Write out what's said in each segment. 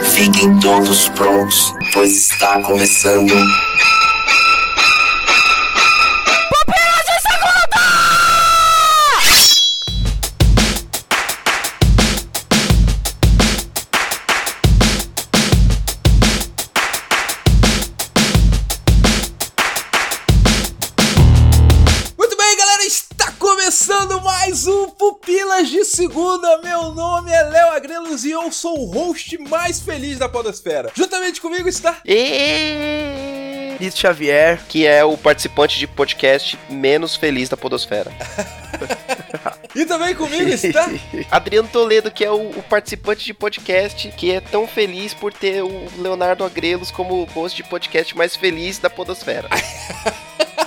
Fiquem todos prontos, pois está começando. Da Podosfera. Juntamente comigo está. E Nito Xavier, que é o participante de podcast menos feliz da Podosfera. E também comigo está. Adriano Toledo, que é o, o participante de podcast que é tão feliz por ter o Leonardo Agrelos como host de podcast mais feliz da Podosfera.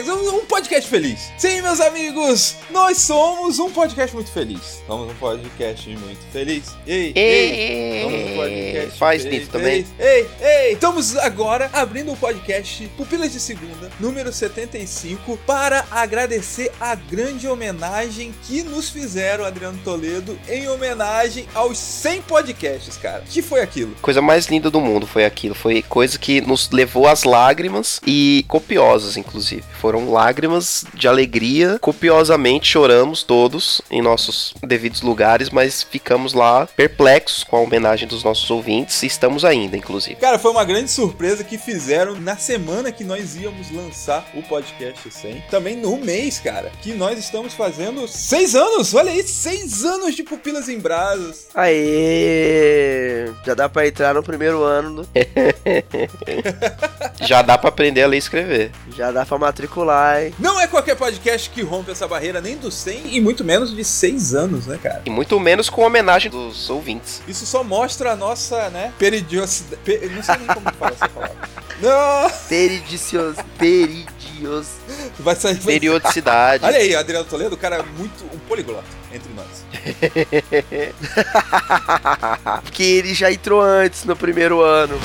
Vê, um podcast feliz. Sim, meus amigos, nós somos um podcast muito feliz. Somos um podcast muito feliz. Ei, ei. Somos um podcast Faz feliz. Também. Ei, ei, ei. Estamos agora abrindo o podcast Pupilas de Segunda, número 75, para agradecer a grande homenagem que nos fizeram, Adriano Toledo, em homenagem aos 100 podcasts, cara. Que foi aquilo? Coisa mais linda do mundo foi aquilo. Foi coisa que nos levou às lágrimas e copiosas, inclusive. Foram lágrimas de alegria. Copiosamente choramos todos em nossos devidos lugares, mas ficamos lá perplexos com a homenagem dos nossos ouvintes e estamos ainda, inclusive. Cara, foi uma grande surpresa que fizeram na semana que nós íamos lançar o podcast 100. Também no mês, cara, que nós estamos fazendo seis anos. Olha aí, seis anos de Pupilas em Brasas. Aê! Já dá pra entrar no primeiro ano, do- Já dá pra aprender a ler e escrever. já dá pra matricular, Não é qualquer podcast que rompe essa barreira nem dos 100 e muito menos de seis anos, né, cara? E muito menos com homenagem dos ouvintes. Isso só mostra a nossa, né, peridiosidade. Pe... Não sei nem como falar essa palavra. Não! Peridicios... Peridios... Vai sair. Periodicidade. Olha aí, Adriano Toledo, o cara é muito. um poliglota entre nós. Porque ele já entrou antes, no primeiro ano.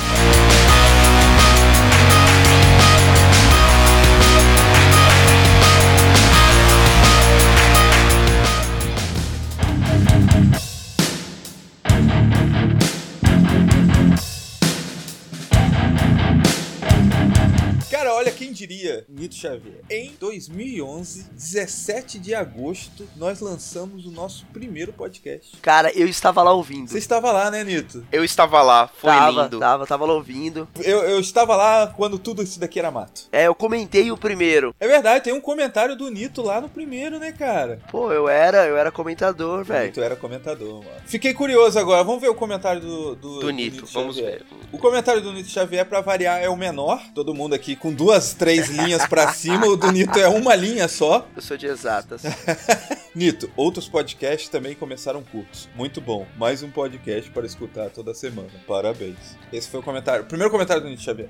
Xavier. Em 2011, 17 de agosto, nós lançamos o nosso primeiro podcast. Cara, eu estava lá ouvindo. Você estava lá, né, Nito? Eu estava lá, foi tava, lindo. tava, tava lá ouvindo. Eu, eu estava lá quando tudo isso daqui era mato. É, eu comentei o primeiro. É verdade, tem um comentário do Nito lá no primeiro, né, cara? Pô, eu era, eu era comentador, O velho. Nito era comentador, mano. Fiquei curioso agora, vamos ver o comentário do, do, Do Nito, vamos Xavier. ver. O comentário do Nito Xavier, pra variar, é o menor. Todo mundo aqui com duas, três linhas pra cima. O do Nito é uma linha só. Eu sou de exatas. Nito, outros podcasts também começaram curtos. Muito bom. Mais um podcast para escutar toda semana. Parabéns. Esse foi o comentário. O primeiro comentário do Nito Xavier.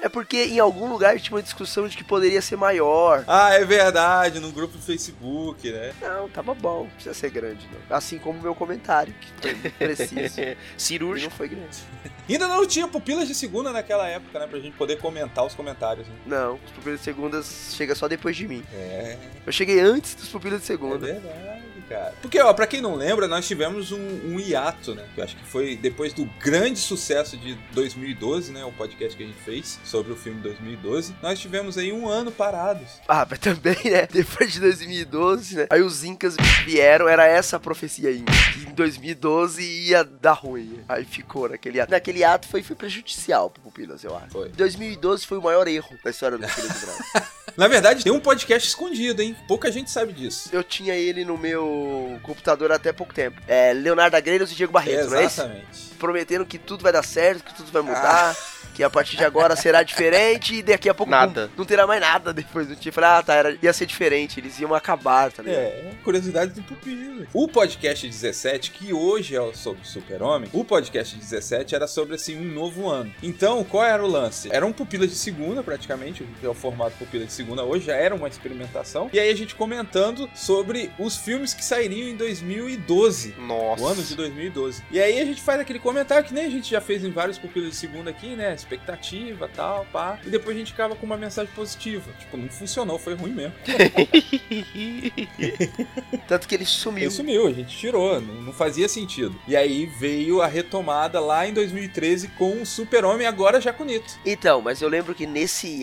É porque em algum lugar tinha uma discussão de que poderia ser maior. Ah, é verdade. No grupo do Facebook, né? Não, tava bom, não precisa ser grande, não. Assim como o meu comentário, que foi preciso. Cirúrgico. não foi grande. Ainda não tinha pupilas de segunda naquela época, né? Pra gente poder comentar os comentários. Né? Não, os pupilas de segundas chega só depois de mim. É, Eu cheguei antes dos pupilas de é segunda. verdade, cara. Porque, ó, pra quem não lembra, nós tivemos um, um hiato, né? Que eu acho que foi depois do grande sucesso de 2012, né? O podcast que a gente fez sobre o filme 2012. Nós tivemos aí um ano parados. Ah, mas também, né? Depois de 2012, né? Aí os Incas vieram, era essa a profecia aí. Que em 2012 ia dar ruim. Aí ficou naquele ato. Naquele ato foi, foi prejudicial pro Pupilas, eu acho. Foi. 2012 foi o maior erro da história do Pupilas do Brasil. Na verdade, tem um podcast escondido, hein? Pouca gente sabe disso. Eu tinha ele no meu computador até pouco tempo. É Leonardo Agreiros e Diego Barreto, não é isso? Exatamente. Prometendo que tudo vai dar certo, que tudo vai mudar. que a partir de agora será diferente e daqui a pouco Nada. Não, não terá mais nada depois do tipo. Ah, tá, era, ia ser diferente, eles iam acabar, tá ligado? É, curiosidade do Pupila. O podcast 17, que hoje é sobre o Super-Homem, o podcast 17 era sobre, assim, um novo ano. Então, qual era o lance? Era um Pupila de segunda, praticamente, que é o formato Pupila de segunda hoje, já era uma experimentação. E aí a gente comentando sobre os filmes que sairiam em 2012. Nossa. O ano de 2012. E aí a gente faz aquele comentário que nem a gente já fez em vários pupilas de segunda aqui, né? Expectativa, tal, pá. E depois a gente acaba com uma mensagem positiva. Tipo, não funcionou, foi ruim mesmo. Tanto que ele sumiu. Ele sumiu, a gente tirou, não, não fazia sentido. E aí veio a retomada lá em 2013 com o Super-Homem, agora já com o Nito. Então, mas eu lembro que nesse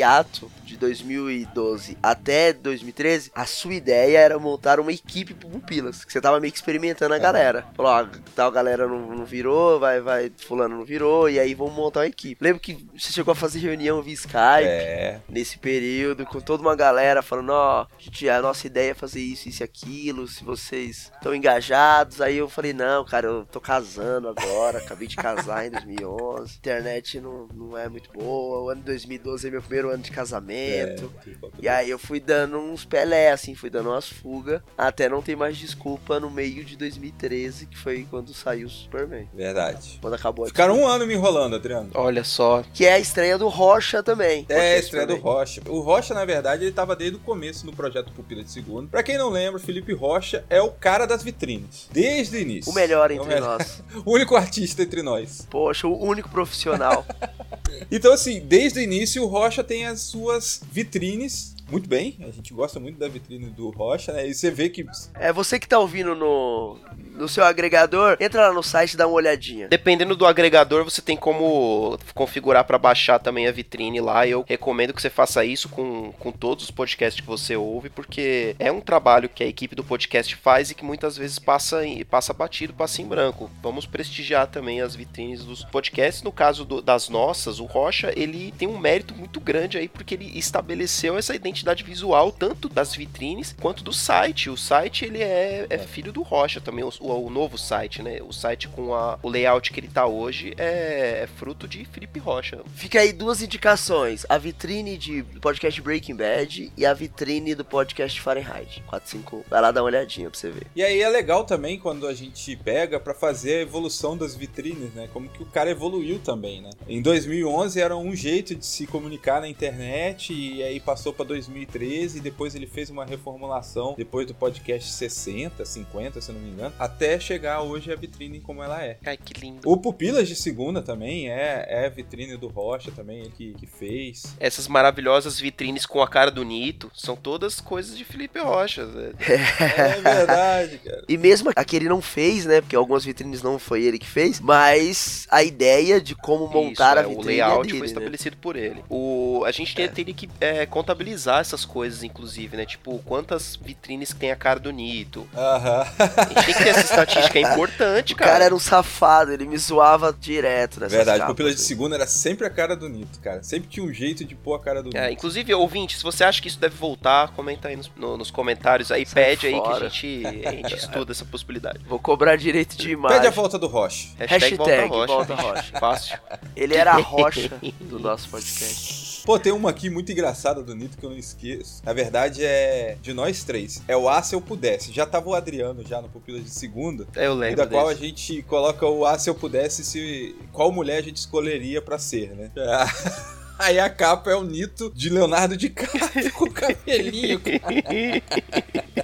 de 2012 até 2013, a sua ideia era montar uma equipe pro Pupilas, que você tava meio que experimentando a É. galera. Falou, ó, tal galera não, não virou, vai, vai, fulano não virou, e aí vamos montar uma equipe. Lembro que você chegou a fazer reunião via Skype. É. Nesse período, com toda uma galera falando, ó, gente, a nossa ideia é fazer isso, isso e aquilo, se vocês estão engajados. Aí eu falei, não, cara, eu tô casando agora, acabei de casar em 2011, internet não, não é muito boa, o ano de 2012 é meu primeiro ano de casamento. E aí eu fui dando uns pelé, assim, fui dando umas fugas, até não ter mais desculpa no meio de 2013, que foi quando saiu o Superman. Verdade. Quando acabou a Ficaram um ano me enrolando, Adriano. Olha só. Que é a estreia do Rocha também. É, a estreia do. Rocha. O Rocha, na verdade, ele tava desde o começo no projeto Pupila de Segundo. Pra quem não lembra, Felipe Rocha é o cara das vitrines. Desde o início. O melhor É entre melhor. nós. O único artista entre nós. Poxa, o único profissional. Então, assim, desde o início, o Rocha tem as suas vitrines. Muito bem, a gente gosta muito da vitrine do Rocha, né? E você vê que. É você que tá ouvindo no, no seu agregador, entra lá no site e dá uma olhadinha. Dependendo do agregador, você tem como configurar para baixar também a vitrine lá. Eu recomendo que você faça isso com, com todos os podcasts que você ouve, porque é um trabalho que a equipe do podcast faz e que muitas vezes passa, em- passa batido, passa em branco. Vamos prestigiar também as vitrines dos podcasts. No caso do- das nossas, o Rocha, ele tem um mérito muito grande aí, porque ele estabeleceu essa identidade visual tanto das vitrines quanto do site. O site, ele é, é filho do Rocha também, o, o- novo site, né? O site com a- o layout que ele tá hoje é, é fruto de Felipe Rocha. Fica aí duas indicações: a vitrine de, do podcast Breaking Bad e a vitrine do podcast Fahrenheit 45. Vai lá dar uma olhadinha pra você ver. E aí é legal também quando a gente pega pra fazer a evolução das vitrines, né? Como que o cara evoluiu também, né? Em 2011 era um jeito de se comunicar na internet e aí passou pra 2013 e depois ele fez uma reformulação depois do podcast 60, 50, se eu não me engano, até chegar hoje a vitrine como ela é. Ai, que lindo. O Pupilas de Segunda também é, é a vitrine do Rocha também, ele que, que fez. Essas maravilhosas vitrines com a cara do Nito são todas coisas de Felipe Rocha. né? É verdade, cara. E mesmo a que ele não fez, né? Porque algumas vitrines não foi ele que fez, mas a ideia de como montar Isso, a é, vitrine O layout é dele, foi né? estabelecido por ele. O, a gente tem- teria que é, contabilizar essas coisas, inclusive, né? Tipo, quantas vitrines que tem a cara do Nito. Aham. A gente tem que ter essa estatística, é importante, O cara. cara era um safado, ele me zoava direto nessas Verdade, capas, Pupilas de assim. Segunda era sempre a cara do Nito, cara. Sempre tinha um jeito de pôr a cara do É, Nito. inclusive, ouvinte, se você acha que isso deve voltar, comenta aí nos, no- nos comentários aí, Sai pede aí que a fora. gente, a gente estuda essa possibilidade. Vou cobrar direito de imagem. Pede a volta do Rocha. Hashtag volta volta rocha. rocha. Fácil. Ele era a rocha do nosso podcast. Pô, tem uma aqui muito engraçada do Nito que eu não esqueço. Na verdade, é de nós três. É o A se eu pudesse. Já tava o Adriano já no Pupilas de Segunda. Eu E lembro da qual a desse. gente coloca o A se eu pudesse, se qual mulher a gente escolheria pra ser, né? Aí a capa é o Nito de Leonardo DiCaprio com o cabelinho. cara.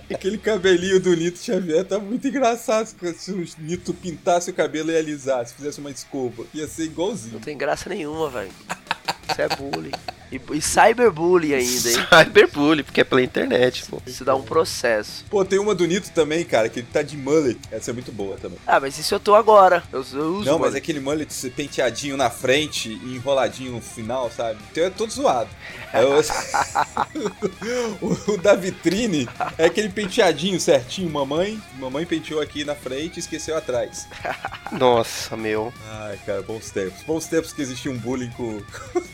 Aquele cabelinho do Nito Xavier tá muito engraçado. Se o Nito pintasse o cabelo e alisasse, fizesse uma escova. Ia ser igualzinho. Não tem graça nenhuma, velho. Isso é bullying. E, e cyberbullying ainda, hein? Cyberbullying, porque é pela internet, pô. Isso dá um processo. Pô, tem uma do Nito também, cara, que ele tá de mullet. Essa é muito boa também. Ah, mas isso eu tô agora. Eu, eu uso. Não, mas mano. é aquele mullet penteadinho na frente e enroladinho no final, sabe? Então é todo zoado. Eu- o, o da vitrine é aquele penteadinho certinho, mamãe. Mamãe penteou aqui na frente e esqueceu atrás. Nossa, meu. Ai, cara, bons tempos. Bons tempos que existia um bullying com,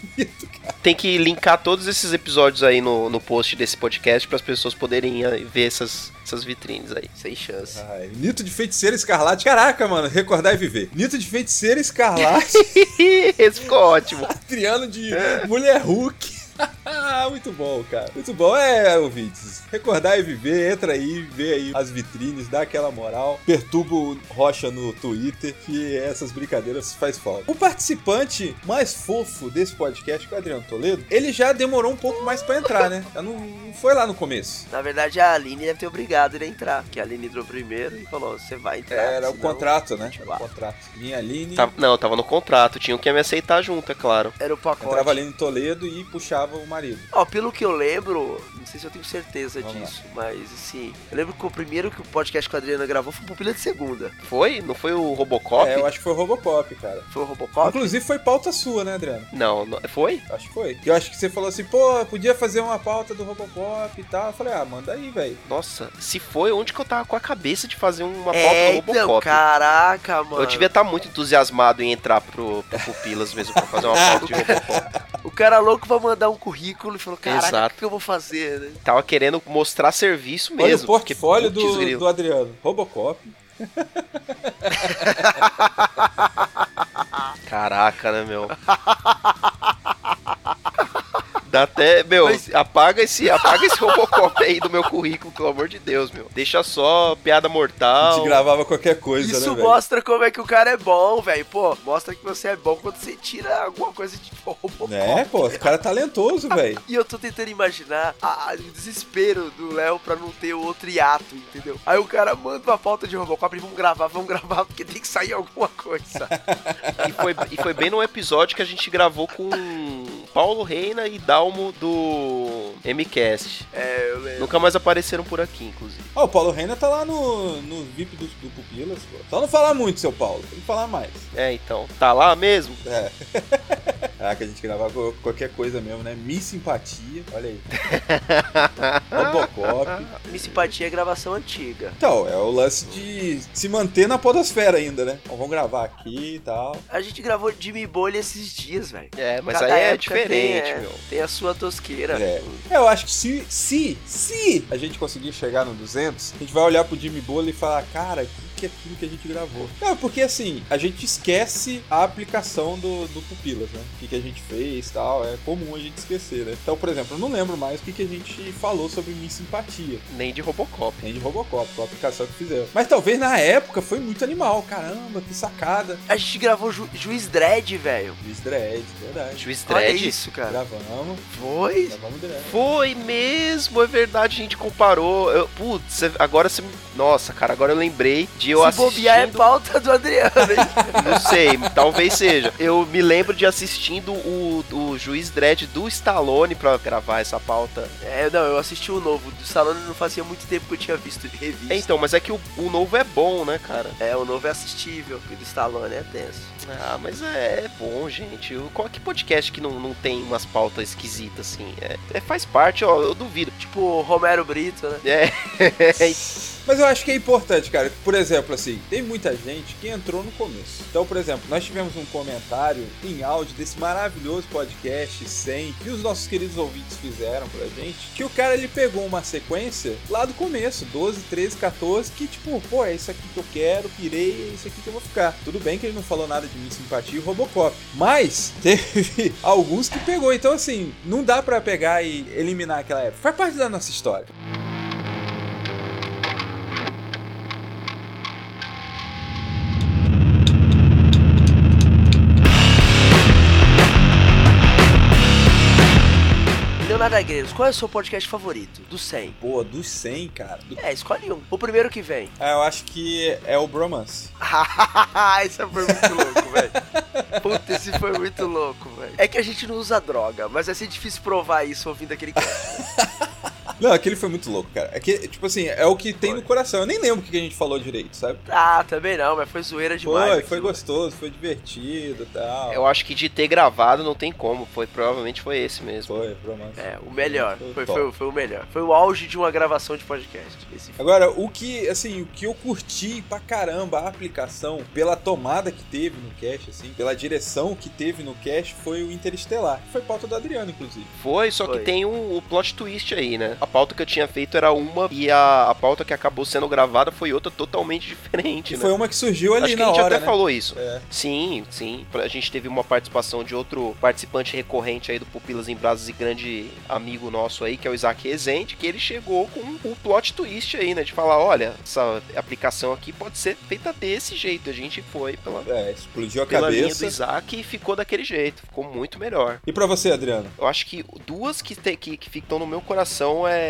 com o Nito, cara. Tem que linkar todos esses episódios aí no, no post desse podcast para as pessoas poderem ver essas, essas vitrines aí. Sem chance. Ai, Nito de Feiticeira Escarlate. Caraca, mano, recordar e viver. Nito de Feiticeira Escarlate. Esse ficou ótimo. Adriano de Mulher Hulk. Muito bom, cara. Muito bom. É, ouvintes. Recordar e viver, entra aí, vê aí as vitrines, dá aquela moral. Perturba o Rocha no Twitter, que essas brincadeiras faz falta. O participante mais fofo desse podcast, que é o Adriano Toledo, ele já demorou um pouco mais pra entrar, né? Já não, não foi lá no começo. Na verdade, a Aline deve ter obrigado ele a entrar. Porque a Aline entrou primeiro e falou: você vai entrar. Era o senão- contrato, né? Era o contrato. Minha Aline Tá- não, tava no contrato, tinham que me aceitar junto, é claro. Era o pacote. entrava ali em Toledo e puxava o marido. Ó, pelo que eu lembro, não sei se eu tenho certeza Vamos disso, mas assim, eu lembro que o primeiro que o podcast que a Adriana gravou foi o Pupila de Segunda. Foi? Não foi o Robocop? É, eu acho que foi o Robocop, cara. Foi o Robocop? Inclusive foi pauta sua, né, Adriano? Não, não- foi? Acho que foi. Eu acho que você falou assim, pô, podia fazer uma pauta do Robocop e tal. Eu falei, ah, manda aí, velho. Nossa, se foi, onde que eu tava com a cabeça de fazer uma pauta é, do então, Robocop? caraca, mano. eu devia estar muito entusiasmado em entrar pro, pro Pupilas mesmo pra fazer uma pauta de Robocop. O cara louco vai mandar um currículo e falou, caraca, o que eu vou fazer, né? Tava querendo mostrar serviço Olha mesmo. o portfólio do, do Adriano. Robocop. Caraca, né, meu? Dá até, meu, Mas- apaga esse, apaga esse Robocop aí do meu currículo, pelo amor de Deus, meu. Deixa só piada A mortal. gente gravava qualquer coisa, Isso né, velho? mostra como é que o cara é bom, velho. Pô, mostra que você é bom quando você tira alguma coisa de Robocop. É, pô, o cara é talentoso, velho. E eu tô tentando imaginar a- o desespero do Léo pra não ter outro hiato, entendeu? Aí o cara manda uma pauta de Robocop e vamos gravar, vamos gravar, porque tem que sair alguma coisa. E foi, e foi bem num episódio que a gente gravou com Paulo Reina e Dalmo do MCast. É, eu lembro. Nunca mais apareceram por aqui, inclusive. Ó, o Paulo Reina tá lá no, no VIP do, do Pupilas, pô. Só não falar muito, seu Paulo. Tem que falar mais. É, então, tá lá mesmo? É. Ah, que a gente gravava qualquer coisa mesmo, né? Miss Simpatia, olha aí. Robocop. Minha simpatia é gravação antiga. Então, é o lance de se manter na podosfera ainda, né? Então, vamos gravar aqui e tal. A gente gravou Jimmy Bolha esses dias, velho. É, mas Cada aí é diferente, tem, é, meu. Tem a sua tosqueira. É. Eu acho que se, se, se a gente conseguir chegar no 200, a gente vai olhar pro Jimmy Bola e falar, cara, o que aquilo que a gente gravou? É, porque assim, a gente esquece a aplicação do, do Pupilas, né? O que, que a gente fez e tal. É comum a gente esquecer, né? Então, por exemplo, eu não lembro mais o que, que a gente falou sobre Miss Simpatia. Nem de Robocop. Nem de Robocop, a aplicação que fizeram. Mas talvez na época foi muito animal. Caramba, que sacada. A gente gravou Ju Juiz Dredd, velho. Miss Dredd, verdade. Juiz Olha Dredd. isso, cara. Gravamos, Foi? gravamos Dredd. Foi mesmo, é verdade, a gente comparou. Eu, putz, agora você. Nossa, cara, agora eu lembrei de eu Se assistindo. bobear é pauta do Adriano, hein? Não sei, talvez seja. Eu me lembro de assistindo o, o Juiz Dredd do Stallone pra gravar essa pauta. é, não, eu assisti o novo. Do Stallone não fazia muito tempo que eu tinha visto revista. É, então, mas é que o, o novo é bom, né, cara? É, o novo é assistível, e do Stallone é tenso. Ah, mas é, é bom, gente. O- Qual que podcast que não, não tem umas pautas esquisitas assim? É, é- faz parte, ó, eu duvido. Tipo Romero Brito, né? É, Mas eu acho que é importante, cara. Por exemplo, assim, tem muita gente que entrou no começo. Então, por exemplo, nós tivemos um comentário em áudio desse maravilhoso podcast 100 que os nossos queridos ouvintes fizeram pra gente. Que o cara ele pegou uma sequência lá do começo, 12, 13, 14, que tipo, pô, é isso aqui que eu quero, pirei, é isso aqui que eu vou ficar. Tudo bem que ele não falou nada de Miss Simpatia e Robocop, mas teve alguns que pegou. Então, assim, não dá pra pegar e eliminar aquela época. Faz parte da nossa história. Leonardo Agreiros, qual é o seu podcast favorito? Do 100. Boa, dos 100, cara. Do- É, escolhe um. O primeiro que vem. Ah, eu acho que é o Bromance. esse foi muito louco, velho. Puta, esse foi muito louco, velho. É que a gente não usa droga, mas vai ser difícil provar isso ouvindo aquele cara. Não, aquele foi muito louco, cara. Aquele, tipo assim, é o que tem Foi. no coração. Eu nem lembro o que a gente falou direito, sabe? Ah, também não, mas foi zoeira demais. Foi, aquilo. foi gostoso, foi divertido e tal. Eu acho que de ter gravado não tem como. Foi, provavelmente foi esse mesmo. Foi, romance. É, o melhor. Foi Foi, foi, foi o melhor. Foi o auge de uma gravação de podcast. Esse Agora, o que, assim, o que eu curti pra caramba a aplicação, pela tomada que teve no cache, assim, pela direção que teve no cache, foi o Interestelar. que Foi pauta do Adriano, inclusive. Foi, só Foi. que tem o, o plot twist aí, né? A pauta que eu tinha feito era uma e a, a pauta que acabou sendo gravada foi outra totalmente diferente, né? foi uma que surgiu ali Acho que na a gente hora, até né? falou isso. É. Sim, sim. A gente teve uma participação de outro participante recorrente aí do Pupilas em Brasas e grande amigo nosso aí, que é o Isaac Rezende, que ele chegou com o plot twist aí, né? De falar, olha, essa aplicação aqui pode ser feita desse jeito. A gente foi pela, É, explodiu a pela linha do cabeça. Isaac e ficou daquele jeito. Ficou muito melhor. E pra você, Adriano? Eu acho que duas que, te- que, que ficam no meu coração é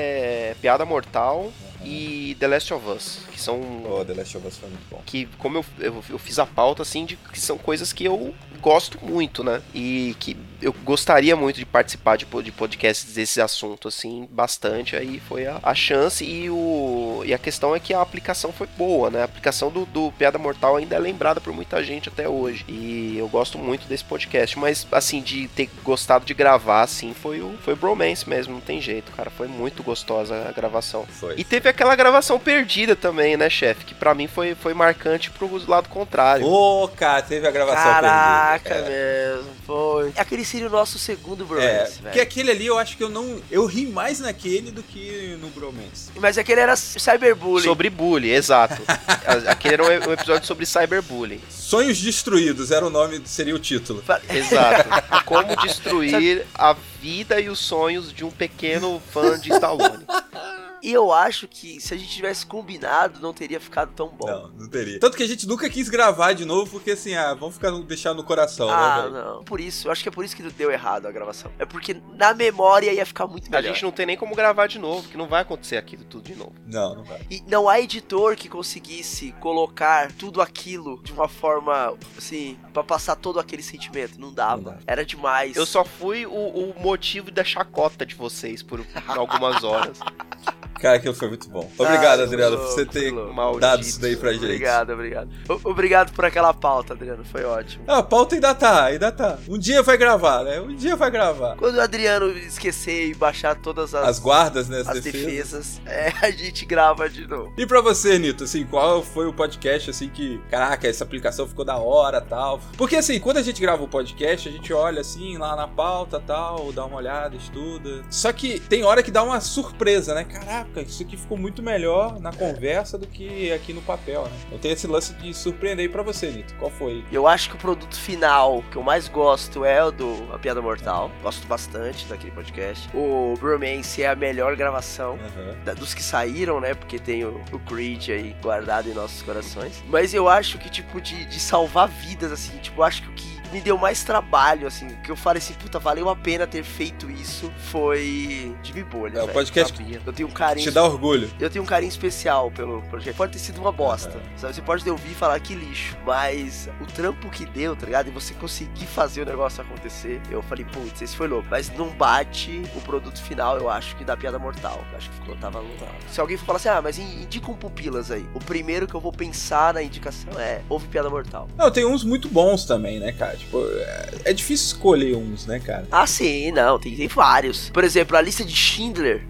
Piada Mortal e The Last of Us, que são Oh, The Last of Us foi muito bom. que como eu, eu, eu fiz a pauta assim de que são coisas que eu gosto muito, né? E que eu gostaria muito de participar de, de podcasts desse assunto assim, bastante. Aí foi a, a chance e o e a questão é que a aplicação foi boa, né? A aplicação do, do Piada Mortal ainda é lembrada por muita gente até hoje. E eu gosto muito desse podcast, mas assim de ter gostado de gravar assim foi o foi o Bromance mesmo, não tem jeito, cara. Foi muito gostosa a gravação. Foi. E teve aquela gravação perdida também, né, chefe? Que pra mim foi, foi marcante pro lado contrário. Ô, cara, teve a gravação Caraca, perdida. É. mesmo. Foi. Aquele seria o nosso segundo É, bromance, porque velho. aquele ali eu acho que eu não. Eu ri mais naquele do que no Bromance. Mas aquele era cyberbullying. Sobre bullying, exato. Aquele era um episódio sobre cyberbullying. Sonhos Destruídos era o nome, seria o título. Exato. Como destruir a vida e os sonhos de um pequeno fã de Stallone. E eu acho que se a gente tivesse combinado, não teria ficado tão bom. Não, não teria. Tanto que a gente nunca quis gravar de novo, porque assim, ah, vamos ficar deixar no coração, Ah, né, não. Por isso, eu acho que é por isso que deu errado a gravação. É porque na memória ia ficar muito A melhor. gente não tem nem como gravar de novo, que não vai acontecer aquilo tudo de novo. Não, não vai. E não há editor que conseguisse colocar tudo aquilo de uma forma, assim, pra passar todo aquele sentimento. Não dava. Não dava. Era demais. Eu só fui o, o motivo da chacota de vocês por algumas horas. Cara, aquilo foi muito bom. Obrigado, Ah, Adriano, por você ter. Maldito. dado isso daí pra gente. Obrigado, obrigado. O- Obrigado por aquela pauta, Adriano. Foi ótimo. Ah, a pauta ainda tá, ainda tá. Um dia vai gravar, né? Um dia vai gravar. Quando o Adriano esquecer e baixar todas as, As guardas, né? As, as defesas. defesas, é, a gente grava de novo. E pra você, Nito, assim, qual foi o podcast, assim, que, caraca, essa aplicação ficou da hora, tal? Porque, assim, quando a gente grava o podcast, a gente olha, assim, lá na pauta, tal, dá uma olhada, estuda. Só que tem hora que dá uma surpresa, né? Caraca, isso aqui ficou muito melhor na conversa do que aqui no papel, né? Então tem esse lance de surpreender aí pra você, Nito. Qual foi? Eu acho que o produto final que eu mais gosto é o do A Piada Mortal. Gosto bastante daquele podcast. O Bromance é a melhor gravação. Aham. da- dos que saíram, né? Porque tem o, o Creed aí guardado em nossos corações. Mas eu acho que, tipo, de, de salvar vidas, assim, tipo, eu acho que o que me deu mais trabalho, assim, que eu falei assim, puta, valeu a pena ter feito isso, foi Jimmy Bolha. É, o podcast Sabia. Eu tenho um carinho. Te dá orgulho. Eu tenho um carinho especial pelo projeto. Pode ter sido uma bosta. Aham. sabe? Você pode ter ouvido e falar que lixo. Mas o trampo que deu, tá ligado? E você conseguir fazer o negócio acontecer. Eu falei, putz, esse foi louco. Mas não bate o produto final, eu acho que da piada mortal. Eu acho que ficou, tava louco. Se alguém for falar assim, ah, mas in- indica um pupilas aí. O primeiro que eu vou pensar na indicação é houve piada mortal. Não, tem uns muito bons também, né, cara? Tipo, é, é difícil escolher uns, né, cara? Ah, sim, não, tem, tem vários. Por exemplo, a lista de Schindler.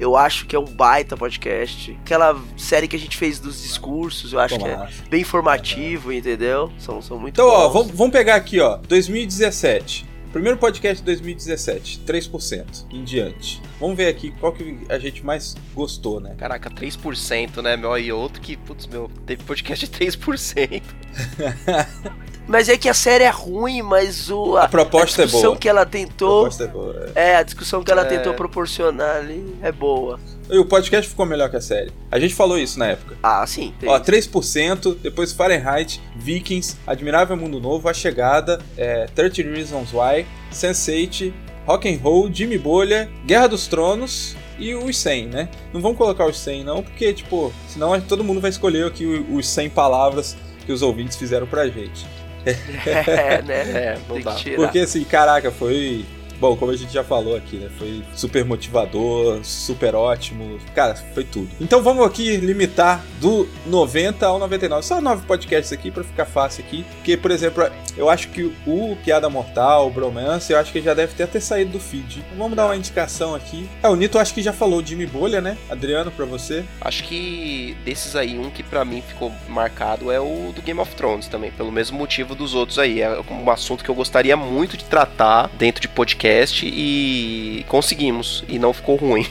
Eu acho que é um baita podcast. Aquela série que a gente fez dos discursos, eu acho que é bem informativo, entendeu? São, são muito Então, ó, bons. vamos, vamos pegar aqui, ó. 2017. Primeiro podcast de 2017, 3% em diante. Vamos ver aqui qual que a gente mais gostou, né? Caraca, 3%, né, meu? E outro que, putz, meu, teve podcast de 3%. Mas é que a série é ruim, mas o, a, A proposta a é discussão boa. que ela A tentou. proposta é boa. É, a discussão que ela É. tentou proporcionar ali é boa. E o podcast ficou melhor que a série. A gente falou isso na época. Ah, sim. Tem. Ó, 3%, depois Fahrenheit, Vikings, Admirável Mundo Novo, A Chegada, é, 30 Reasons Why, Sense8, Rock and Roll, Jimmy Bolha, Guerra dos Tronos e os 100, né? Não vamos colocar os 100 não, porque, tipo, senão todo mundo vai escolher aqui os 100 palavras que os ouvintes fizeram pra gente. é, né? É, não Tem dá. Porque, assim, caraca, foi... Bom, como a gente já falou aqui, né? Foi super motivador, super ótimo. Cara, foi tudo. Então vamos aqui limitar do 90 ao 99. Só nove podcasts aqui para ficar fácil aqui. Porque, por exemplo, eu acho que o Piada Mortal, o Bromance, eu acho que já deve ter até saído do feed. Vamos dar uma indicação aqui. É, o Nito acho que já falou Jimmy Bolha, né? Adriano, para você. Acho que desses aí, um que para mim ficou marcado é o do Game of Thrones também, pelo mesmo motivo dos outros aí. É um assunto que eu gostaria muito de tratar dentro de podcast e conseguimos. E não ficou ruim.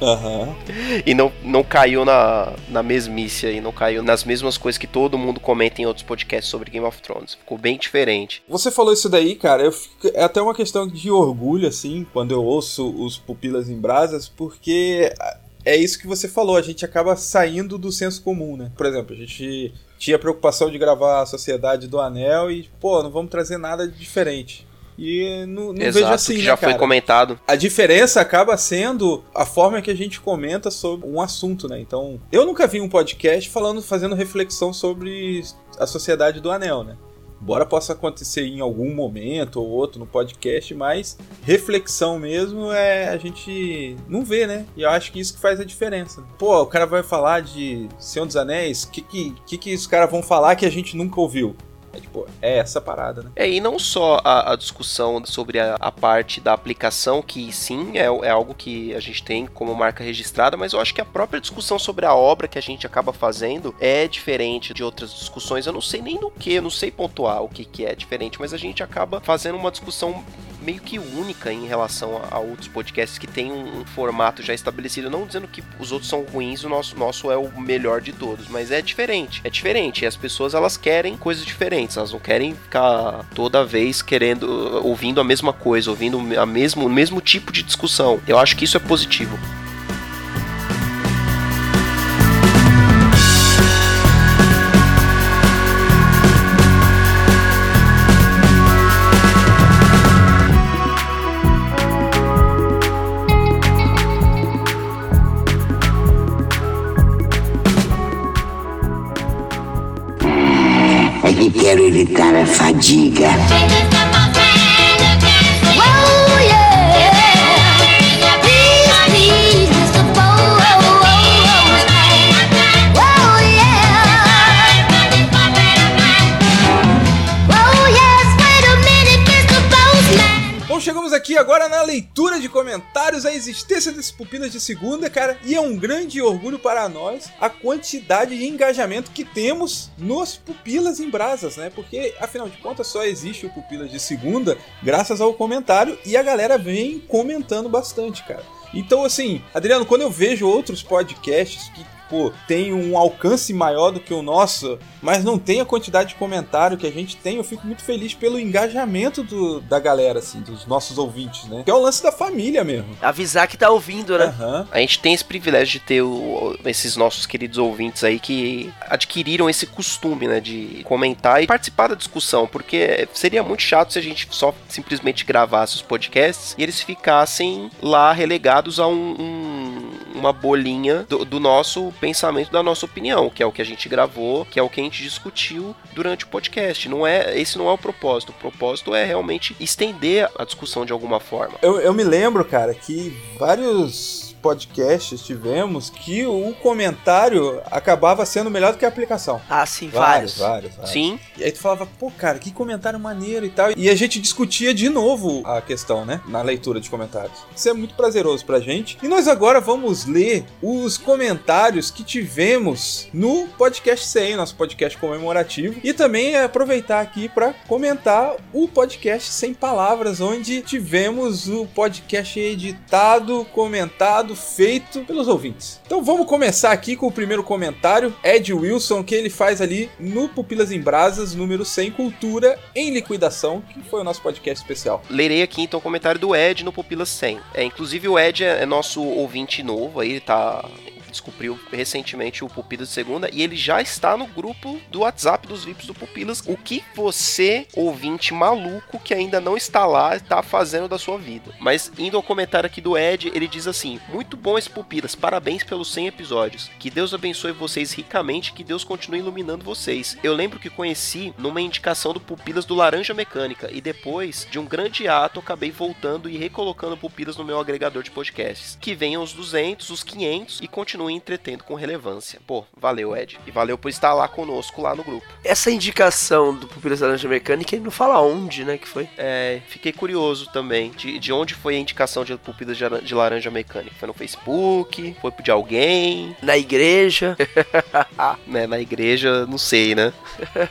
Uhum. E não, não caiu na, na mesmice aí, não caiu nas mesmas coisas que todo mundo comenta em outros podcasts sobre Game of Thrones. Ficou bem diferente. Você falou isso daí, cara, eu fico, é até uma questão de orgulho, assim, quando eu ouço os Pupilas em Brasas, porque é isso que você falou, a gente acaba saindo do senso comum, né? Por exemplo, a gente tinha preocupação de gravar a Sociedade do Anel e, pô, não vamos trazer nada de diferente. E não, não Exato, vejo assim, que né, já cara? foi comentado. A diferença acaba sendo a forma que a gente comenta sobre um assunto, né? Então, eu nunca vi um podcast falando, fazendo reflexão sobre a Sociedade do Anel, né? Embora possa acontecer em algum momento ou outro no podcast, mas reflexão mesmo é a gente não vê, né? E eu acho que isso que faz a diferença. Pô, o cara vai falar de Senhor dos Anéis, o que, que, que, que os caras vão falar que a gente nunca ouviu? É tipo, é essa parada, né? É, e não só a, a discussão sobre a, a, parte da aplicação, que sim, é, é, algo que a gente tem como marca registrada, mas eu acho que a própria discussão sobre a obra que a gente acaba fazendo é diferente de outras discussões. Eu não sei nem no que, não sei pontuar o que, que é diferente, mas a gente acaba fazendo uma discussão meio que única em relação a, outros podcasts que tem um, um, formato já estabelecido. Não dizendo que os outros são ruins, o nosso, nosso é o melhor de todos, mas é diferente. É diferente. E as pessoas elas querem coisas diferentes. Elas não querem ficar toda vez querendo, ouvindo a mesma coisa, ouvindo a mesmo, o mesmo tipo de discussão. Eu acho que isso é positivo. Evitar a fadiga. Aqui agora na leitura de comentários, a existência desses pupilas de segunda, cara, e é um grande orgulho para nós a quantidade de engajamento que temos nos pupilas em brasas, né? Porque afinal de contas só existe o pupilas de segunda graças ao comentário e a galera vem comentando bastante, cara. Então, assim, Adriano, quando eu vejo outros podcasts que pô, tem um alcance maior do que o nosso, mas não tem a quantidade de comentário que a gente tem, eu fico muito feliz pelo engajamento do, da galera, assim, dos nossos ouvintes, né? Que é o lance da família mesmo. Avisar que tá ouvindo, né? Uhum. A gente tem esse privilégio de ter o, esses nossos queridos ouvintes aí que adquiriram esse costume, né, de comentar e participar da discussão, porque seria muito chato se a gente só simplesmente gravasse os podcasts e eles ficassem lá relegados a um, um, uma bolinha do, do nosso pensamento da nossa opinião, que é o que a gente gravou, que é o que a gente discutiu durante o podcast. Não é, esse não é o propósito. O propósito é realmente estender a discussão de alguma forma. Eu, eu me lembro, cara, que vários podcasts tivemos que o comentário acabava sendo melhor do que a aplicação. Ah, sim, Vários, vários. vários, vários. Sim, E aí tu falava, pô, cara, que comentário maneiro e tal. E a gente discutia de novo a questão, né? Na leitura de comentários. Isso é muito prazeroso pra gente. E nós agora vamos ler os comentários que tivemos no podcast 100, nosso podcast comemorativo. E também aproveitar aqui pra comentar o podcast Sem Palavras, onde tivemos o podcast editado, comentado, feito pelos ouvintes. Então vamos começar aqui com o primeiro comentário. Ed Wilson, que ele faz ali no Pupilas em Brasas, número 100, Cultura em Liquidação, que foi o nosso podcast especial. lerei aqui então o comentário do Ed no Pupilas 100. É, inclusive o Ed é, é nosso ouvinte novo, aí ele tá descobriu recentemente o Pupilas de Segunda e ele já está no grupo do WhatsApp dos VIPs do Pupilas. O que você, ouvinte maluco que ainda não está lá, está fazendo da sua vida. Mas indo ao comentário aqui do Ed, ele diz assim: Muito bom esse Pupilas, parabéns pelos 100 episódios. Que Deus abençoe vocês ricamente, que Deus continue iluminando vocês. Eu lembro que conheci numa indicação do Pupilas do Laranja Mecânica e depois de um grande ato acabei voltando e recolocando Pupilas no meu agregador de podcasts. Que venham os 200, os 500 e continuem entretendo com relevância. Pô, valeu Ed. E valeu por estar lá conosco lá no grupo. Essa indicação do Pupilas Laranja Mecânica, ele não fala onde, né, que foi? É, fiquei curioso também de, de onde foi a indicação de Pupilas de, de Laranja Mecânica. Foi no Facebook? Foi de alguém? Na igreja? né, na igreja, não sei, né?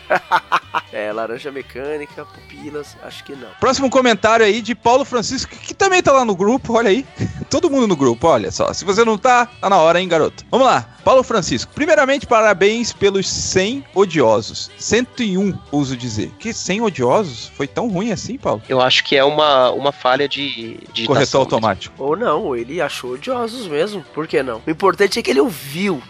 é, Laranja Mecânica, Pupilas, acho que não. Próximo comentário aí de Paulo Francisco, que também tá lá no grupo, olha aí. Todo mundo no grupo, olha só. Se você não tá, tá na hora, hein, garoto? Vamos lá. Paulo Francisco, primeiramente, parabéns pelos 100 odiosos. 101, uso dizer. Que 100 odiosos? Foi tão ruim assim, Paulo? Eu acho que é uma, uma falha de, de correção automático. Ou não, ele achou odiosos mesmo. Por que não? O importante é que ele ouviu.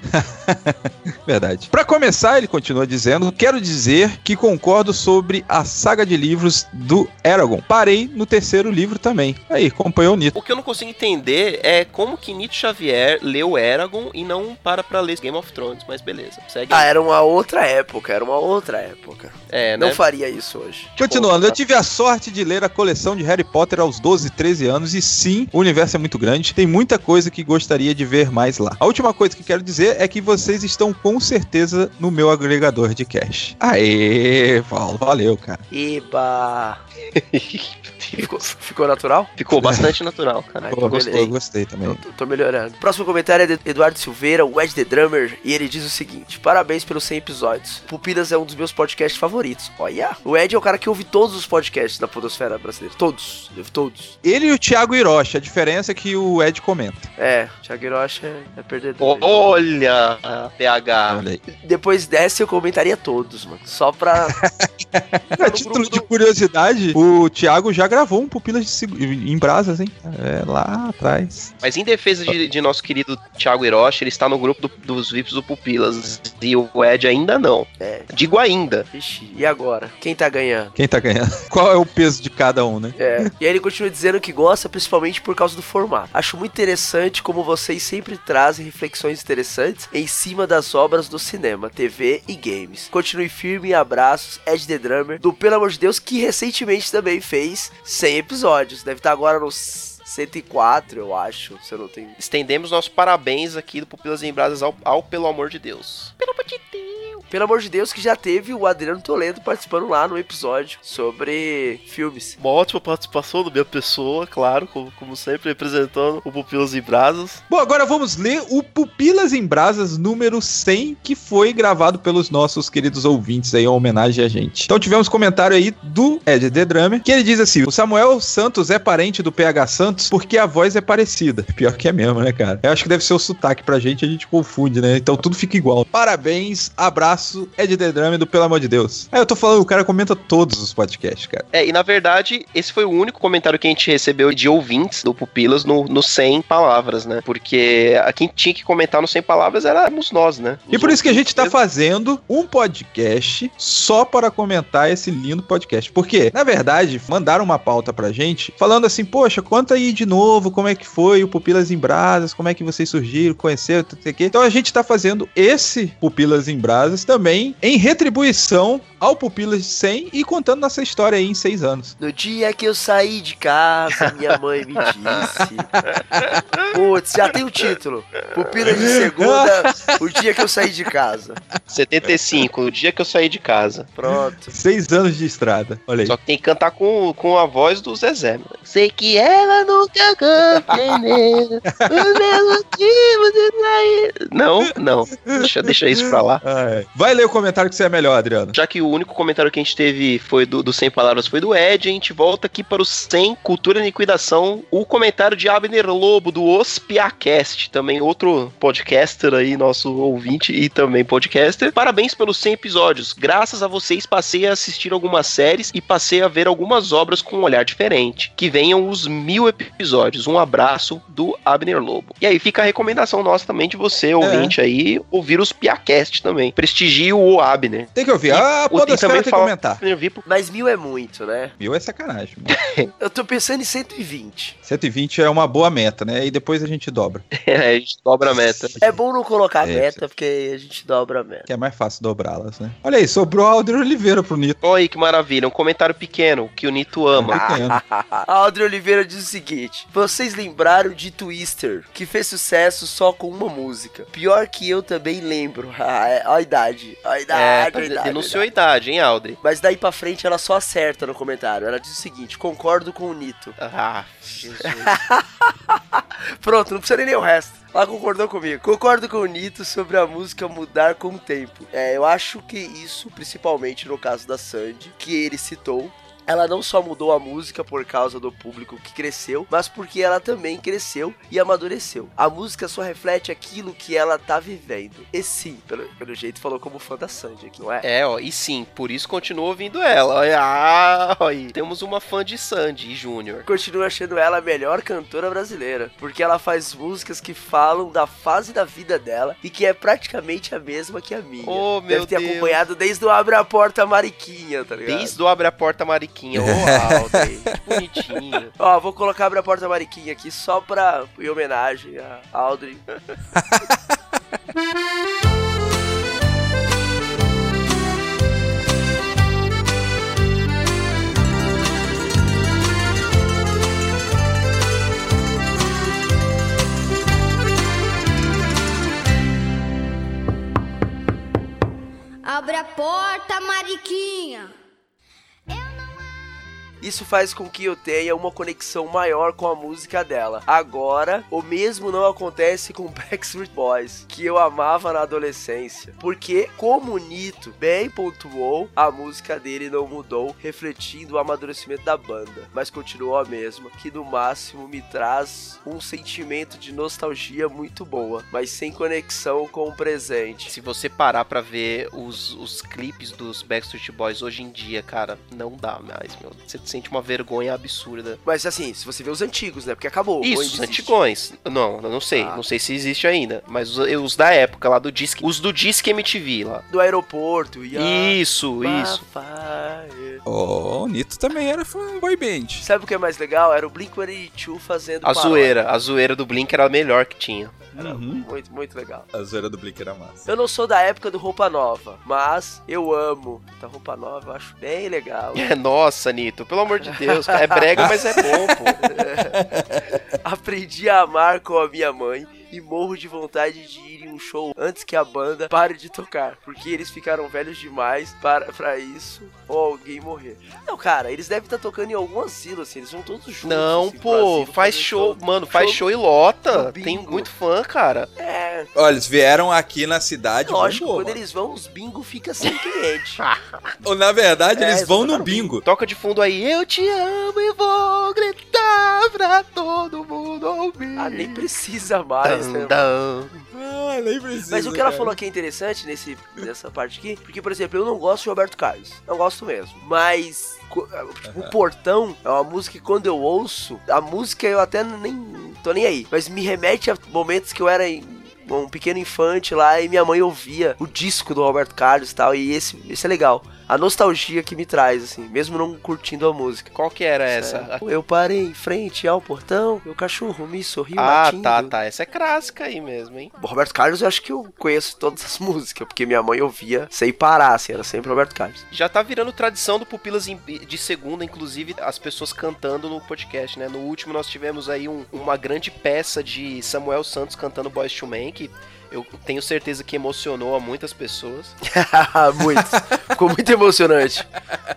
Verdade. Para começar, ele continua dizendo: Quero dizer que concordo sobre a saga de livros do Eragon. Parei no terceiro livro também. Aí, acompanhou o Nito. O que eu não consigo entender é como que Nito Xavier leu Eragon e não para pra ler Game of Thrones, mas beleza. Segue ah, era uma outra época, era uma outra época. É, né? Não faria isso hoje. Continuando, eu tive a sorte de ler a coleção de Harry Potter aos 12, 13 anos e sim, o universo é muito grande, tem muita coisa que gostaria de ver mais lá. A última coisa que quero dizer é que vocês estão com certeza no meu agregador de cash. Aê, Paulo, valeu, cara. Eba! ficou, ficou natural? Ficou bastante natural. Pô, gostei, gostei também. Tô, tô, melhorando. Próximo comentário é de Eduardo Silveira, o Ed The Drummer, e ele diz o seguinte: Parabéns pelos 100 episódios. Pupilas é um dos meus podcasts favoritos. Olha, o Ed é o cara que ouve todos os podcasts da Podosfera brasileira. Todos, ouve todos. Ele e o Thiago Hiroshi, a diferença é que o Ed comenta. É, o Thiago Hiroshi é, é perdedor. Olha, PH. Olha aí. Depois dessa eu comentaria todos, mano. Só pra. a título de curiosidade, o Thiago já gravou um Pupilas em Brasas, hein? É, lá atrás. Mas em defesa de, de nosso querido Thiago Hiroshi, ele está no grupo do, dos VIPs do Pupilas. E o Ed ainda não. É. Digo ainda. Ixi, e agora? Quem tá ganhando? Quem tá ganhando? Qual é o peso de cada um, né? É. E aí ele continua dizendo que gosta principalmente por causa do formato. Acho muito interessante como vocês sempre trazem reflexões interessantes em cima das obras do cinema, TV e games. Continue firme e abraços, Ed The Drummer, do Pelo Amor de Deus, que recentemente também fez 100 episódios. Deve estar agora nos 104, eu acho, se eu não tenho. Estendemos nossos parabéns aqui do Pupilas em Brasas ao, ao Pelo Amor de Deus. Pelo amor de Deus. Pelo amor de Deus, que já teve o Adriano Toledo participando lá no episódio sobre filmes. Uma ótima participação da minha pessoa, claro, como, como sempre, representando o Pupilas em Brasas. Bom, agora vamos ler o Pupilas em Brasas número 100, que foi gravado pelos nossos queridos ouvintes aí, em homenagem a gente. Então tivemos comentário aí do Ed The Drummer, que ele diz assim: o Samuel Santos é parente do PH Santos porque a voz é parecida. Pior que é mesmo, né, cara? Eu acho que deve ser o sotaque pra gente, a gente confunde, né? Então tudo fica igual. Parabéns, abraço abraço, Ed The Drame do Pelo Amor de Deus. Aí eu tô falando, o cara comenta todos os podcasts, cara. É, e na verdade, esse foi o único comentário que a gente recebeu de ouvintes do Pupilas no, no 100 palavras, né? Porque quem tinha que comentar no 100 palavras éramos nós, né? Os e por isso que a gente tá fazendo um podcast só para comentar esse lindo podcast. Porque, na verdade, mandaram uma pauta pra gente falando assim, poxa, conta aí de novo como é que foi o Pupilas em Brasas, como é que vocês surgiram, conheceram, tudo isso aqui. Então a gente tá fazendo esse Pupilas em Brasas também em retribuição ao Pupilas de 100 e contando nossa história aí em seis anos. No dia que eu saí de casa, minha mãe me disse. Putz, já tem o título. Pupilas de segunda, o dia que eu saí de casa. 75, o dia que eu saí de casa. Pronto. Seis anos de estrada, olha aí. Só que tem que cantar com, com a voz do Zezé. Mano. Sei que ela nunca compreendeu os meus motivos de sair. Não, não. Deixa, deixa isso pra lá. Ah, é. Vai ler o comentário que você é melhor, Adriano. Já que o único comentário que a gente teve foi do, do 100 Palavras foi do Ed, a gente volta aqui para o 100 Cultura e Liquidação. O comentário de Abner Lobo, do Ospiacast, também outro podcaster aí, nosso ouvinte e também podcaster. Parabéns pelos 100 episódios. Graças a vocês passei a assistir algumas séries e passei a ver algumas obras com um olhar diferente. Que venham os mil episódios. Um abraço do Abner Lobo. E aí fica a recomendação nossa também de você, ouvinte aí, ouvir os Piacast também. Prestigie o Abner. Tem que ouvir. Ah, o- e Podosfera também tem que fala- comentar. Mas mil é muito, né? Mil é sacanagem. mano. Eu tô pensando em 120. 120 é uma boa meta, né? E depois a gente dobra. É, a gente dobra a meta. É bom não colocar É, meta, porque a gente dobra a meta. Que é mais fácil dobrá-las, né? Olha aí, sobrou Alder Oliveira pro Nito. Olha aí que maravilha, um comentário pequeno que o Nito ama. Pequeno. A Audrey Oliveira diz o seguinte: Vocês lembraram de Twister, que fez sucesso só com uma música. Pior que eu também lembro. Ah, é, ó a idade. Ó a idade, É, a idade, denunciou a idade, hein, Audrey? Mas daí pra frente ela só acerta no comentário. Ela diz o seguinte: concordo com o Nito. Ah, Jesus. Pronto, não precisa nem ler o resto. Ela concordou comigo. Concordo com o Nito sobre a música mudar com o tempo. É, eu acho que isso, principalmente no caso da Sandy, que ele citou. Ela não só mudou a música por causa do público que cresceu, mas porque ela também cresceu e amadureceu. A música só reflete aquilo que ela tá vivendo. E sim, pelo, pelo jeito falou como fã da Sandy aqui, não é? É, ó, e sim, por isso continuo ouvindo ela. Olha, ah, olha aí. Temos uma fã de Sandy Júnior. Continuo achando ela a melhor cantora brasileira, porque ela faz músicas que falam da fase da vida dela e que é praticamente a mesma que a minha. Oh, Deve meu ter Deus. acompanhado desde o Abre a Porta Mariquinha, tá ligado? Desde o Abre a Porta Mariquinha. Ô, Audrey, que bonitinho. Ó, vou colocar Abre a Porta Mariquinha aqui só pra em homenagem a Audrey. Abre a porta, Mariquinha. Isso faz com que eu tenha uma conexão maior com a música dela. Agora, o mesmo não acontece com Backstreet Boys, que eu amava na adolescência. Porque, como Nito bem pontuou, a música dele não mudou, refletindo o amadurecimento da banda, mas continuou a mesma, que no máximo me traz um sentimento de nostalgia muito boa, mas sem conexão com o presente. Se você parar pra ver os, os clipes dos Backstreet Boys hoje em dia, cara, não dá mais, meu. Você sente uma vergonha absurda. Mas assim, se você vê os antigos, né? Porque acabou. ou Isso, os existe? antigões. Não, eu não sei. Ah. Não sei se existe ainda. Mas os, os da época lá do Disque. Os do Disque MTV lá. Do aeroporto. E a... Isso, isso. Oh, o Nito também era fã boy band. Sabe o que é mais legal? Era o Blink-182 fazendo A paródia. zoeira. A zoeira do Blink era a melhor que tinha. Era Uhum. muito, muito legal. A zoeira do Blink era massa. Eu não sou da época do Roupa Nova, mas eu amo. Da Roupa Nova eu acho bem legal. Nossa, Nito, pelo amor de Deus. É brega, mas é bom, pô. Aprendi a amar com a minha mãe e morro de vontade de ir em um show antes que a banda pare de tocar, porque eles ficaram velhos demais para, pra isso ou alguém morrer. Não, cara, eles devem estar tocando em algum asilo, assim, eles vão todos juntos. Não, assim, pô, asilo faz show, mano, faz show e no lota. bingo. Tem muito fã, cara. É, Olha, eles vieram aqui na cidade. lógico, bombou, quando mano. eles vão, os bingo fica sem cliente. Ou, Na verdade, É, eles vão no tocaram bingo. Toca de fundo aí, eu te amo e vou gritar pra todo mundo ouvir. ah, nem precisa mais, Ah, nem precisa. Mas o que ela cara. falou aqui é interessante nesse, nessa parte aqui, porque, por exemplo, eu não gosto de Roberto Carlos. Não gosto mesmo. Mas. tipo, O Portão é uma música que quando eu ouço, a música eu até nem tô nem aí. Mas me remete a momentos que eu era um pequeno infante lá e minha mãe ouvia o disco do Roberto Carlos e tal. E esse, esse é legal. A nostalgia que me traz, assim, mesmo não curtindo a música. Qual que era essa? Eu parei em frente ao portão, o cachorro me sorriu Ah, latindo. tá, tá. Essa é clássica aí mesmo, hein? O Roberto Carlos eu acho que eu conheço todas as músicas, porque minha mãe ouvia sem parar, assim, era sempre Roberto Carlos. Já tá virando tradição do Pupilas de Segunda, inclusive as pessoas cantando no podcast, né? No último nós tivemos aí um- uma grande peça de Samuel Santos cantando Boys to Men, que Eu tenho certeza que emocionou a muitas pessoas. muito. Ficou muito emocionante.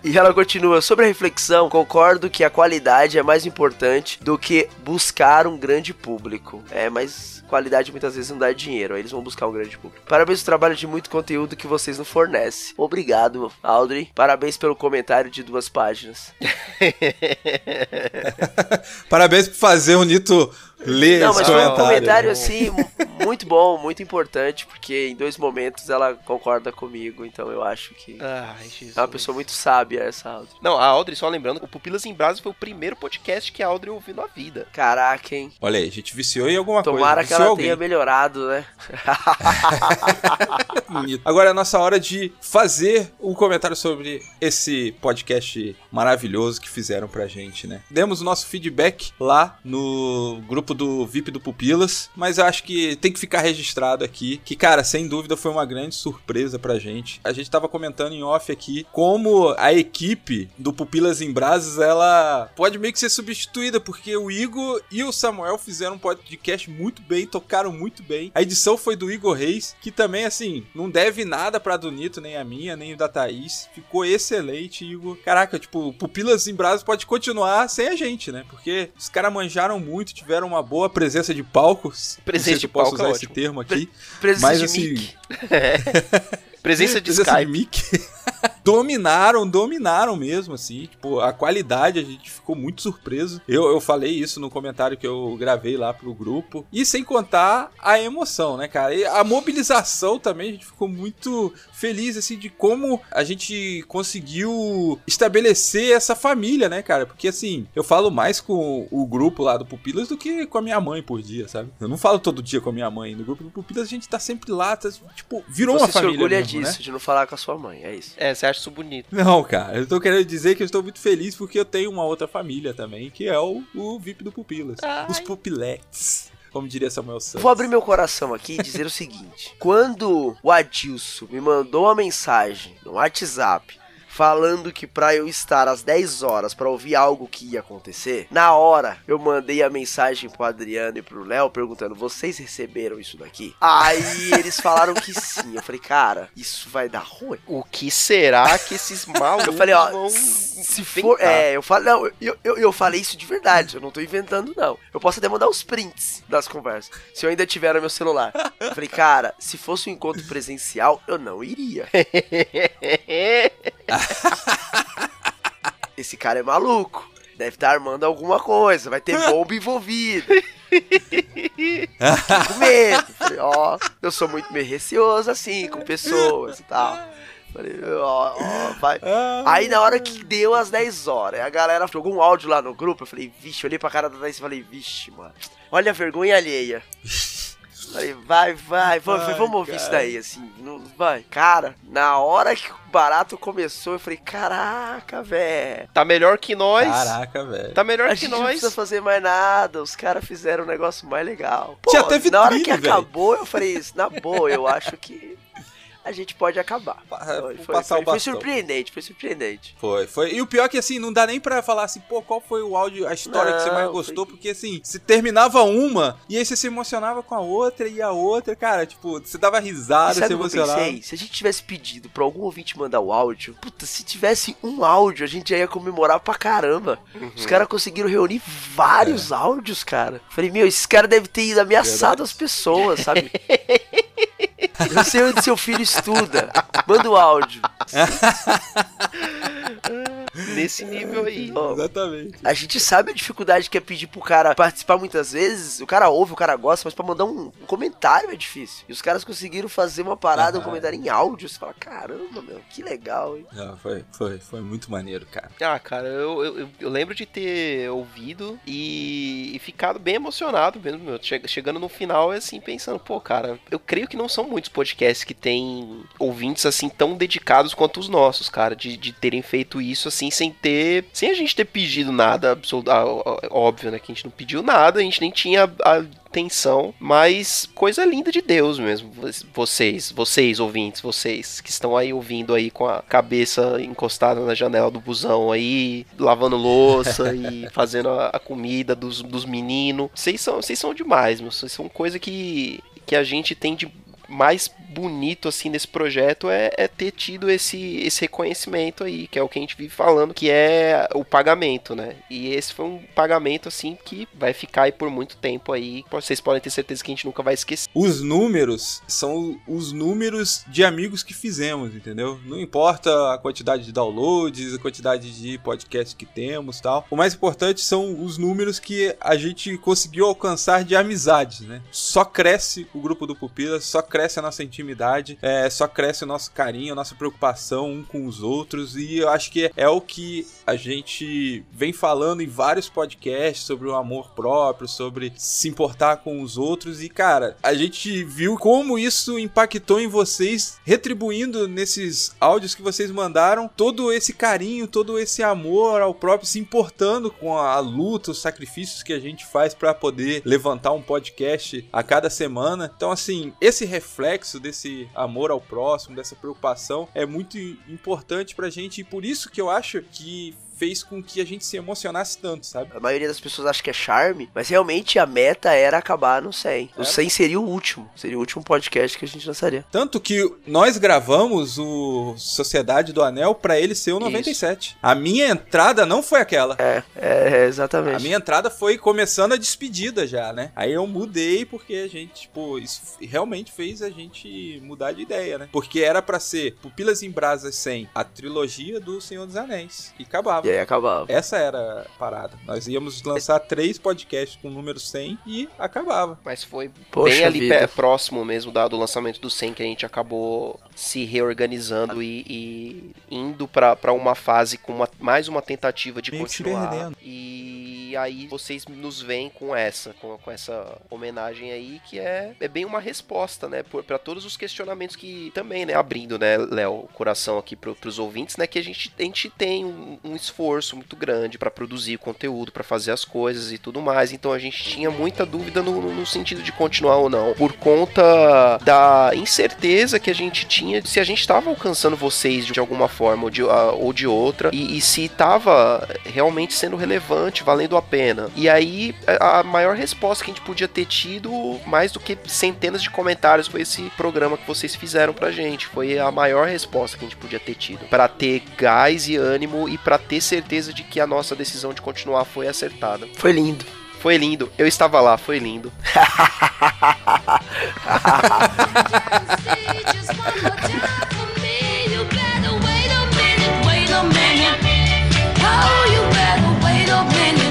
E ela continua, sobre a reflexão, concordo que a qualidade é mais importante do que buscar um grande público. É, mas qualidade muitas vezes não dá dinheiro, aí eles vão buscar um grande público. Parabéns pelo trabalho de muito conteúdo que vocês nos fornecem. Obrigado, Audrey. Parabéns pelo comentário de duas páginas. Parabéns por fazer o Nito ler Não, esse mas foi um comentário. assim, mu- muito bom, muito importante, porque em dois momentos ela concorda comigo, então eu acho que Ai, Jesus. é uma pessoa muito sábia essa Audrey. Não, a Audrey, só lembrando, o Pupilas em Brasa foi o primeiro podcast que a Audrey ouviu na vida. Caraca, hein? Olha aí, a gente viciou em alguma Tomara coisa. que viciou ela alguém. tenha melhorado, né? Agora é a nossa hora de fazer um comentário sobre esse podcast maravilhoso que fizeram pra gente, né? Demos o nosso feedback lá no grupo do VIP do Pupilas, mas eu acho que tem que ficar registrado aqui que, cara, sem dúvida foi uma grande surpresa pra gente. A gente tava comentando em off aqui como a equipe do Pupilas em Brasas, ela pode meio que ser substituída, porque o Igor e o Samuel fizeram um podcast muito bem, tocaram muito bem. A edição foi do Igor Reis, que também, assim, não deve nada pra Donito, nem a minha, nem o da Thaís. Ficou excelente, Igor. Caraca, tipo, Pupilas em Brasas pode continuar sem a gente, né? Porque os caras manjaram muito, tiveram uma boa presença de sei Presença se de eu posso palco é usar esse ótimo. termo aqui. Presença Mas de assim, mic. Presença de presença Skype. de mic. dominaram, dominaram mesmo, assim. Tipo, a qualidade a gente ficou muito surpreso. Eu, eu falei isso no comentário que eu gravei lá pro grupo. E sem contar a emoção, né, cara? E a mobilização também, a gente ficou muito feliz, assim, de como a gente conseguiu estabelecer essa família, né, cara? Porque, assim, eu falo mais com o grupo lá do Pupilas do que com a minha mãe por dia, sabe? Eu não falo todo dia com a minha mãe. No grupo do Pupilas a gente tá sempre lá, tá, tipo, virou Você uma se família orgulha mesmo, né? disso, de não falar com a sua mãe, é isso. É, você acha isso bonito. Não, cara, eu tô querendo dizer que eu estou muito feliz porque eu tenho uma outra família também, que é o, o VIP do Pupilas. Os Pupiletes, como diria Samuel Santos. Vou abrir meu coração aqui e dizer o seguinte: quando o Adilson me mandou uma mensagem no WhatsApp falando que pra eu estar às 10 horas pra ouvir algo que ia acontecer, na hora eu mandei a mensagem pro Adriano e pro Léo perguntando: "Vocês receberam isso daqui?". Aí eles falaram que sim. Eu falei: "Cara, isso vai dar ruim". O que será que esses malucos Eu falei, ó, vão se for. É, eu falei, não, eu, eu, eu falei isso de verdade, eu não tô inventando, não. Eu posso até mandar os prints das conversas, se eu ainda tiver no meu celular. Eu falei, cara, se fosse um encontro presencial, eu não iria. Esse cara é maluco. Deve estar armando alguma coisa, vai ter bomba envolvida. Com medo. Falei, ó, eu sou muito meio receoso assim, com pessoas e tal. Falei, ó, ó, vai. Aí na hora que deu as 10 horas, a galera jogou um áudio lá no grupo, eu falei, vixe, olhei pra cara da Thaís e falei, vixe, mano, olha a vergonha alheia. Falei, vai, vai, vamos, Ai, vamos ouvir isso cara. daí, assim, não, vai. Cara, na hora que o barato começou, eu falei, caraca, velho. Tá melhor que nós. Caraca, velho. Tá melhor A que gente não nós. precisa fazer mais nada, os caras fizeram um negócio mais legal. Pô, Tinha até na hora que vitrine, velho. acabou, eu falei isso, na boa, eu acho que a gente pode acabar. Foi, foi, foi, foi surpreendente, foi surpreendente. Foi, foi. E o pior é que assim, não dá nem pra falar assim, pô, qual foi o áudio, a história que você mais Não, gostou, porque assim, se terminava uma, e aí você se emocionava com a outra, e a outra, cara, tipo, você dava risada, você que eu emocionava. pensei? Se a gente tivesse pedido pra algum ouvinte mandar o áudio, puta, se tivesse um áudio, a gente já ia comemorar pra caramba. Os caras conseguiram reunir vários áudios, cara. Falei, meu, esses caras devem ter ido ameaçado Verdade. as pessoas, sabe? Eu sei onde seu filho estuda. Manda o áudio. Nesse nível aí. Ó, Exatamente. A gente sabe a dificuldade que é pedir pro cara participar muitas vezes. O cara ouve, o cara gosta, mas pra mandar um, um comentário é difícil. E os caras conseguiram fazer uma parada, um Ah. comentário em áudio. Você fala, caramba, meu, que legal, hein? Não, foi, foi, foi muito maneiro, cara. Ah, cara, eu, eu, eu- lembro de ter ouvido e, e ficado bem emocionado mesmo, meu. Che- chegando no final, assim, pensando, pô, cara, eu creio que não são muitos podcasts que têm ouvintes, assim, tão dedicados quanto os nossos, cara, de, de terem feito isso, assim, sem ter. sem a gente ter pedido nada, absoluto, óbvio, né, que a gente não pediu nada, a gente nem tinha a mas coisa linda de Deus mesmo. Vocês, vocês ouvintes, vocês que estão aí ouvindo aí com a cabeça encostada na janela do busão aí, lavando louça e fazendo a, a comida dos, dos meninos. Vocês são, vocês são demais, meu. Vocês são coisa que que a gente tem de mais bonito assim nesse projeto é, é, ter tido esse, esse reconhecimento aí, que é o que a gente vive falando, que é o pagamento, né? E esse foi um pagamento assim que vai ficar aí por muito tempo aí. Vocês podem ter certeza que a gente nunca vai esquecer. Os números são os números de amigos que fizemos, entendeu? Não importa a quantidade de downloads, a quantidade de podcasts que temos, tal. O mais importante são os números que a gente conseguiu alcançar de amizades, né? Só cresce o grupo do Pupila, só cresce a nossa intimidade, é, só cresce o nosso carinho, a nossa preocupação um com os outros e eu acho que é o que a gente vem falando em vários podcasts sobre o amor próprio, sobre se importar com os outros e cara, a gente viu como isso impactou em vocês, retribuindo nesses áudios que vocês mandaram todo esse carinho, todo esse amor ao próprio, se importando com a luta, os sacrifícios que a gente faz para poder levantar um podcast a cada semana. Então assim, esse reflexo desse amor ao próximo, dessa preocupação é muito importante pra gente e por isso que eu acho que fez com que a gente se emocionasse tanto, sabe? A maioria das pessoas acha que é charme, mas realmente a meta era acabar no 100. O 100 seria o último, seria o último podcast que a gente lançaria. Tanto que nós gravamos o Sociedade do Anel para ele ser o 97. Isso. A minha entrada não foi aquela. É, é, exatamente. A minha entrada foi começando a despedida já, né? Aí eu mudei porque a gente, tipo, isso realmente fez a gente mudar de ideia, né? Porque era para ser Pupilas em Brasas 100, a trilogia do Senhor dos Anéis. E acabava. E aí acabava. Essa era a parada. Nós íamos lançar três podcasts com o número 100 e acabava. Mas foi Poxa bem ali pé, próximo mesmo do lançamento do 100 que a gente acabou se reorganizando e, e indo para uma fase com uma, mais uma tentativa de Meio continuar. E aí vocês nos vêm com essa, com, com essa homenagem aí, que é, é bem uma resposta, né, para todos os questionamentos que também, né, abrindo, né, Léo, o coração aqui pro, pros ouvintes, né, que a gente, a gente tem um, um esforço muito grande para produzir conteúdo, para fazer as coisas e tudo mais, então a gente tinha muita dúvida no, no sentido de continuar ou não, por conta da incerteza que a gente tinha tinha se a gente estava alcançando vocês de alguma forma ou de, ou de outra e, e se estava realmente sendo relevante, valendo a a pena? E aí, a maior resposta que a gente podia ter tido, mais do que centenas de comentários, foi esse programa que vocês fizeram pra gente. Foi a maior resposta que a gente podia ter tido. para ter gás e ânimo e para ter certeza de que a nossa decisão de continuar foi acertada. Foi lindo. Foi lindo. Eu estava lá, foi lindo. Oh, you better wait a minute.